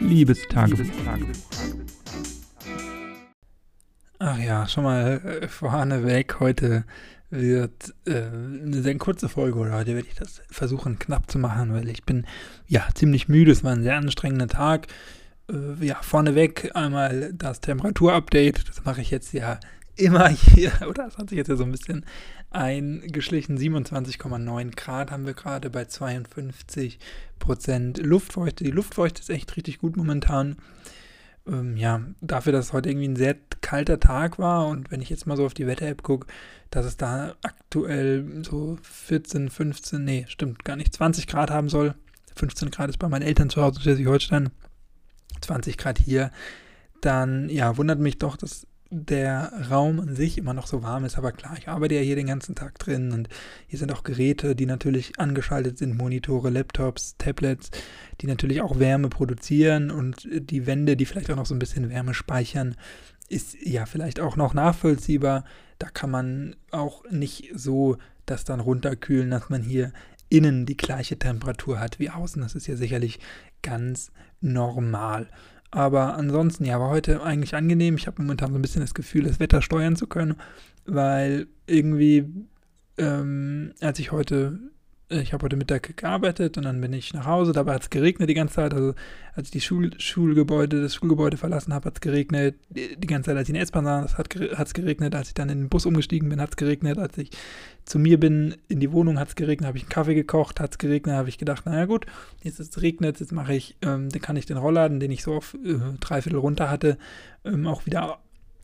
Liebestagebuch. Ach ja, schon mal äh, vorneweg. Heute wird äh, eine sehr kurze Folge oder heute werde ich das versuchen knapp zu machen, weil ich bin ja ziemlich müde. Es war ein sehr anstrengender Tag. Äh, ja, vorneweg einmal das Temperaturupdate. Das mache ich jetzt ja immer hier, oder? Das hat sich jetzt ja so ein bisschen eingeschlichen. 27,9 Grad haben wir gerade bei 52 Prozent Luftfeuchte. Die Luftfeuchte ist echt richtig gut momentan. Ähm, ja, dafür, dass es heute irgendwie ein sehr kalter Tag war und wenn ich jetzt mal so auf die Wetter-App gucke, dass es da aktuell so 14, 15, nee, stimmt gar nicht, 20 Grad haben soll. 15 Grad ist bei meinen Eltern zu Hause in Schleswig-Holstein. 20 Grad hier. Dann, ja, wundert mich doch, dass der Raum an sich immer noch so warm ist. Aber klar, ich arbeite ja hier den ganzen Tag drin und hier sind auch Geräte, die natürlich angeschaltet sind, Monitore, Laptops, Tablets, die natürlich auch Wärme produzieren und die Wände, die vielleicht auch noch so ein bisschen Wärme speichern, ist ja vielleicht auch noch nachvollziehbar. Da kann man auch nicht so das dann runterkühlen, dass man hier innen die gleiche Temperatur hat wie außen. Das ist ja sicherlich ganz normal. Aber ansonsten, ja, war heute eigentlich angenehm. Ich habe momentan so ein bisschen das Gefühl, das Wetter steuern zu können, weil irgendwie, ähm, als ich heute ich habe heute Mittag gearbeitet und dann bin ich nach Hause. Dabei hat es geregnet die ganze Zeit. Also als ich die Schul Schulgebäude, das Schulgebäude verlassen habe, hat es geregnet. Die ganze Zeit, als ich in der S-Bahn saß, hat es geregnet. Als ich dann in den Bus umgestiegen bin, hat es geregnet. Als ich zu mir bin, in die Wohnung hat es geregnet, habe ich einen Kaffee gekocht, hat es geregnet, habe ich gedacht, naja gut, jetzt ist es regnet, jetzt mache ich, ähm, dann kann ich den Rollladen, den ich so auf äh, dreiviertel runter hatte, ähm, auch wieder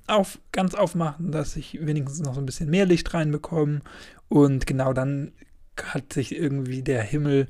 auf, ganz aufmachen, dass ich wenigstens noch so ein bisschen mehr Licht reinbekomme. Und genau dann hat sich irgendwie der Himmel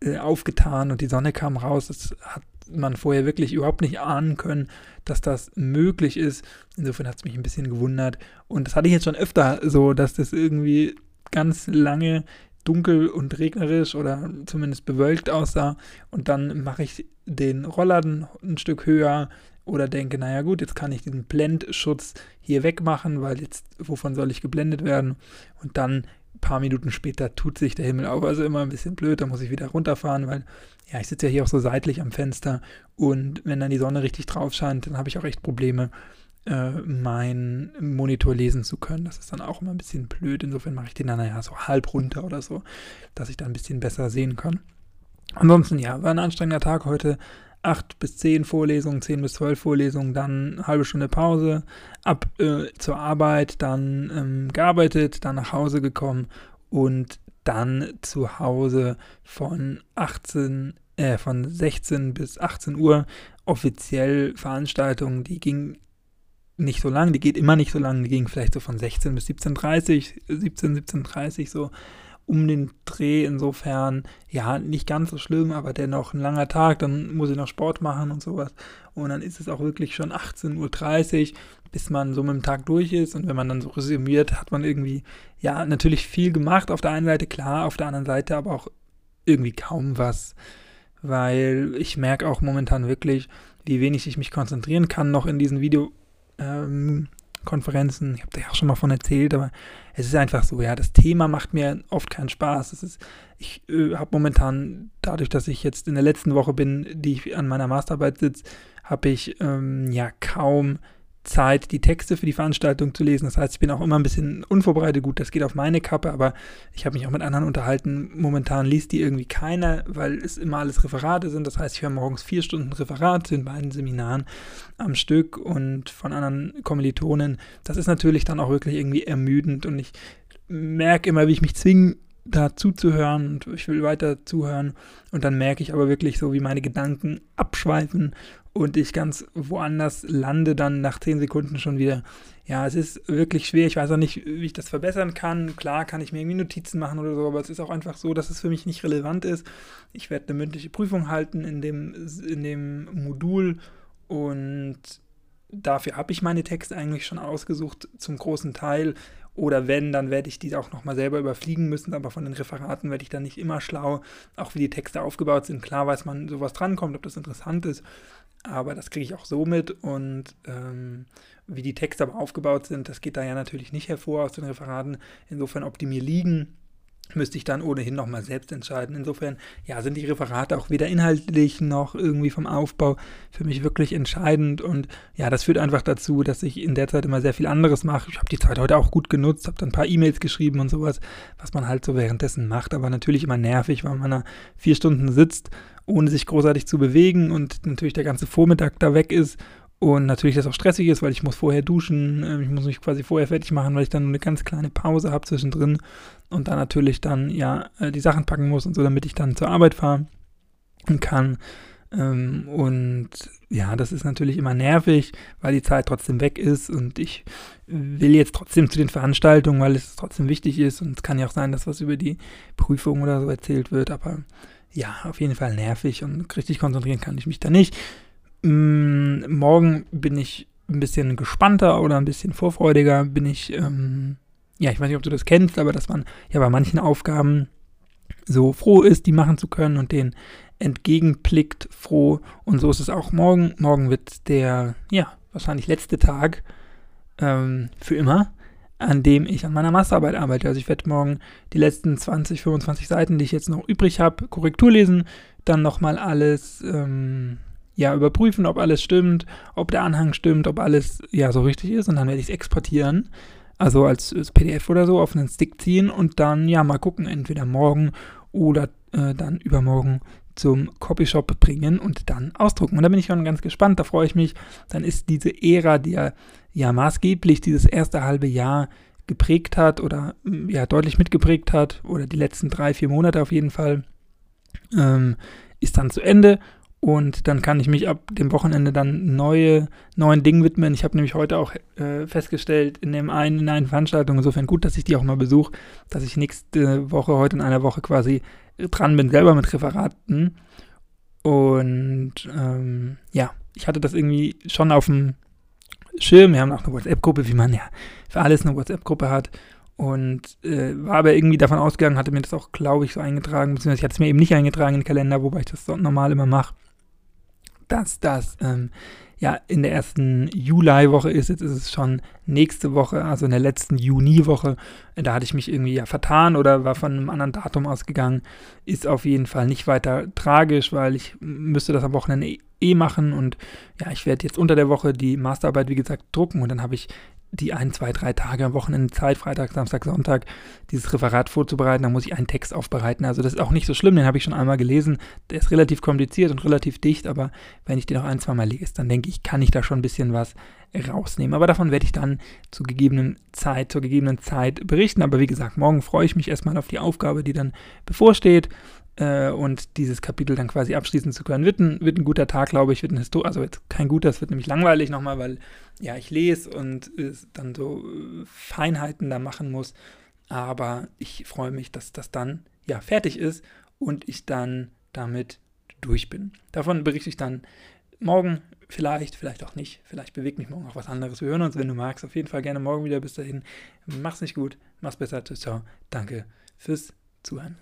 äh, aufgetan und die Sonne kam raus. Das hat man vorher wirklich überhaupt nicht ahnen können, dass das möglich ist. Insofern hat es mich ein bisschen gewundert. Und das hatte ich jetzt schon öfter so, dass das irgendwie ganz lange dunkel und regnerisch oder zumindest bewölkt aussah. Und dann mache ich den Rollladen ein Stück höher oder denke, naja gut, jetzt kann ich diesen Blendschutz hier wegmachen, weil jetzt, wovon soll ich geblendet werden? Und dann ein paar Minuten später tut sich der Himmel auf. Also immer ein bisschen blöd, da muss ich wieder runterfahren, weil ja, ich sitze ja hier auch so seitlich am Fenster und wenn dann die Sonne richtig drauf scheint, dann habe ich auch echt Probleme, äh, meinen Monitor lesen zu können. Das ist dann auch immer ein bisschen blöd. Insofern mache ich den dann naja so halb runter oder so, dass ich da ein bisschen besser sehen kann. Ansonsten, ja, war ein anstrengender Tag heute. 8 bis 10 Vorlesungen, 10 bis 12 Vorlesungen, dann halbe Stunde Pause, ab äh, zur Arbeit, dann ähm, gearbeitet, dann nach Hause gekommen und dann zu Hause von 18, äh, von 16 bis 18 Uhr offiziell Veranstaltungen, die ging nicht so lang, die geht immer nicht so lang, die ging vielleicht so von 16 bis 17.30, 17, 17.30 so um den Dreh. Insofern, ja, nicht ganz so schlimm, aber dennoch ein langer Tag. Dann muss ich noch Sport machen und sowas. Und dann ist es auch wirklich schon 18.30 Uhr, bis man so mit dem Tag durch ist. Und wenn man dann so resümiert, hat man irgendwie, ja, natürlich viel gemacht. Auf der einen Seite klar, auf der anderen Seite aber auch irgendwie kaum was. Weil ich merke auch momentan wirklich, wie wenig ich mich konzentrieren kann noch in diesen Video. Ähm, Konferenzen. Ich habe da ja auch schon mal von erzählt, aber es ist einfach so, ja, das Thema macht mir oft keinen Spaß. Ist, ich äh, habe momentan, dadurch, dass ich jetzt in der letzten Woche bin, die ich an meiner Masterarbeit sitze, habe ich ähm, ja kaum Zeit, die Texte für die Veranstaltung zu lesen. Das heißt, ich bin auch immer ein bisschen unvorbereitet. Gut, das geht auf meine Kappe, aber ich habe mich auch mit anderen unterhalten. Momentan liest die irgendwie keiner, weil es immer alles Referate sind. Das heißt, ich höre morgens vier Stunden Referat in beiden Seminaren am Stück und von anderen Kommilitonen. Das ist natürlich dann auch wirklich irgendwie ermüdend und ich merke immer, wie ich mich zwinge, da zuzuhören und ich will weiter zuhören und dann merke ich aber wirklich so, wie meine Gedanken abschweifen und ich ganz woanders lande dann nach zehn Sekunden schon wieder. Ja, es ist wirklich schwer. Ich weiß auch nicht, wie ich das verbessern kann. Klar kann ich mir irgendwie Notizen machen oder so, aber es ist auch einfach so, dass es für mich nicht relevant ist. Ich werde eine mündliche Prüfung halten in dem, in dem Modul und dafür habe ich meine Texte eigentlich schon ausgesucht, zum großen Teil. Oder wenn, dann werde ich die auch nochmal selber überfliegen müssen, aber von den Referaten werde ich dann nicht immer schlau, auch wie die Texte aufgebaut sind. Klar weiß man, sowas drankommt, ob das interessant ist, aber das kriege ich auch so mit und ähm, wie die Texte aber aufgebaut sind, das geht da ja natürlich nicht hervor aus den Referaten. Insofern, ob die mir liegen, müsste ich dann ohnehin nochmal selbst entscheiden. Insofern, ja, sind die Referate auch weder inhaltlich noch irgendwie vom Aufbau für mich wirklich entscheidend. Und ja, das führt einfach dazu, dass ich in der Zeit immer sehr viel anderes mache. Ich habe die Zeit heute auch gut genutzt, habe dann ein paar E-Mails geschrieben und sowas, was man halt so währenddessen macht. Aber natürlich immer nervig, weil man da vier Stunden sitzt, ohne sich großartig zu bewegen und natürlich der ganze Vormittag da weg ist und natürlich das auch stressig ist, weil ich muss vorher duschen, ähm, ich muss mich quasi vorher fertig machen, weil ich dann eine ganz kleine Pause habe zwischendrin und dann natürlich dann ja äh, die Sachen packen muss und so, damit ich dann zur Arbeit fahren kann. Ähm, und ja, das ist natürlich immer nervig, weil die Zeit trotzdem weg ist und ich will jetzt trotzdem zu den Veranstaltungen, weil es trotzdem wichtig ist und es kann ja auch sein, dass was über die Prüfung oder so erzählt wird, aber ja, auf jeden Fall nervig und richtig konzentrieren kann ich mich da nicht. Mm, morgen bin ich ein bisschen gespannter oder ein bisschen vorfreudiger. Bin ich, ähm, ja, ich weiß nicht, ob du das kennst, aber dass man ja bei manchen Aufgaben so froh ist, die machen zu können und den entgegenblickt froh. Und so ist es auch morgen. Morgen wird der, ja, wahrscheinlich letzte Tag ähm, für immer, an dem ich an meiner Masterarbeit arbeite. Also ich werde morgen die letzten 20, 25 Seiten, die ich jetzt noch übrig habe, Korrektur lesen, dann nochmal alles ähm, ja, überprüfen, ob alles stimmt, ob der Anhang stimmt, ob alles ja so richtig ist und dann werde ich es exportieren, also als, als, PDF oder so auf einen Stick ziehen und dann ja mal gucken, entweder morgen oder äh, dann übermorgen zum Copyshop bringen und dann ausdrucken. Und da bin ich schon ganz gespannt, da freue ich mich. Dann ist diese Ära, die ja, ja maßgeblich dieses erste halbe Jahr geprägt hat oder ja deutlich mitgeprägt hat oder die letzten drei, vier Monate auf jeden Fall, ähm, ist dann zu Ende und dann kann ich mich ab dem Wochenende dann neue, neuen Dingen widmen. Ich habe nämlich heute auch äh, festgestellt, in dem einen, in einer Veranstaltung, insofern gut, dass ich die auch mal besuche, dass ich nächste Woche, heute in einer Woche quasi dran bin, selber mit Referaten. Und ähm, ja, ich hatte das irgendwie schon auf dem Schirm. Wir haben auch eine WhatsApp-Gruppe, wie man ja für alles eine WhatsApp-Gruppe hat. Und äh, war aber irgendwie davon ausgegangen, hatte mir das auch, glaube ich, so eingetragen, beziehungsweise ich hatte es mir eben nicht eingetragen in den Kalender, wobei ich das normal immer mache dass das ähm, ja in der ersten Juli-Woche ist. Jetzt ist es schon nächste Woche, also in der letzten Juni-Woche. Da hatte ich mich irgendwie ja vertan oder war von einem anderen Datum ausgegangen. Ist auf jeden Fall nicht weiter tragisch, weil ich müsste das am Wochenende eh, eh machen und ja, ich werde jetzt unter der Woche die Masterarbeit, wie gesagt, drucken und dann habe ich die ein, zwei, drei Tage am Wochenende Zeit, Freitag, Samstag, Sonntag, dieses Referat vorzubereiten. Da muss ich einen Text aufbereiten. Also das ist auch nicht so schlimm, den habe ich schon einmal gelesen. Der ist relativ kompliziert und relativ dicht, aber wenn ich den noch ein, zwei Mal lese, dann denke ich, kann ich da schon ein bisschen was rausnehmen. Aber davon werde ich dann zu gegebenen Zeit, zur gegebenen Zeit berichten. Aber wie gesagt, morgen freue ich mich erstmal auf die Aufgabe, die dann bevorsteht äh, und dieses Kapitel dann quasi abschließen zu können. Wird ein, wird ein guter Tag, glaube ich, wird ein Histor also jetzt kein guter, es wird nämlich langweilig nochmal, weil ja, ich lese und äh, dann so äh, Feinheiten da machen muss. Aber ich freue mich, dass das dann ja fertig ist und ich dann damit durch bin. Davon berichte ich dann morgen vielleicht, vielleicht auch nicht. Vielleicht bewegt mich morgen auch was anderes. Wir hören uns, wenn du magst. Auf jeden Fall gerne morgen wieder. Bis dahin. Mach's nicht gut. Mach's besser. Ciao. Danke fürs Zuhören.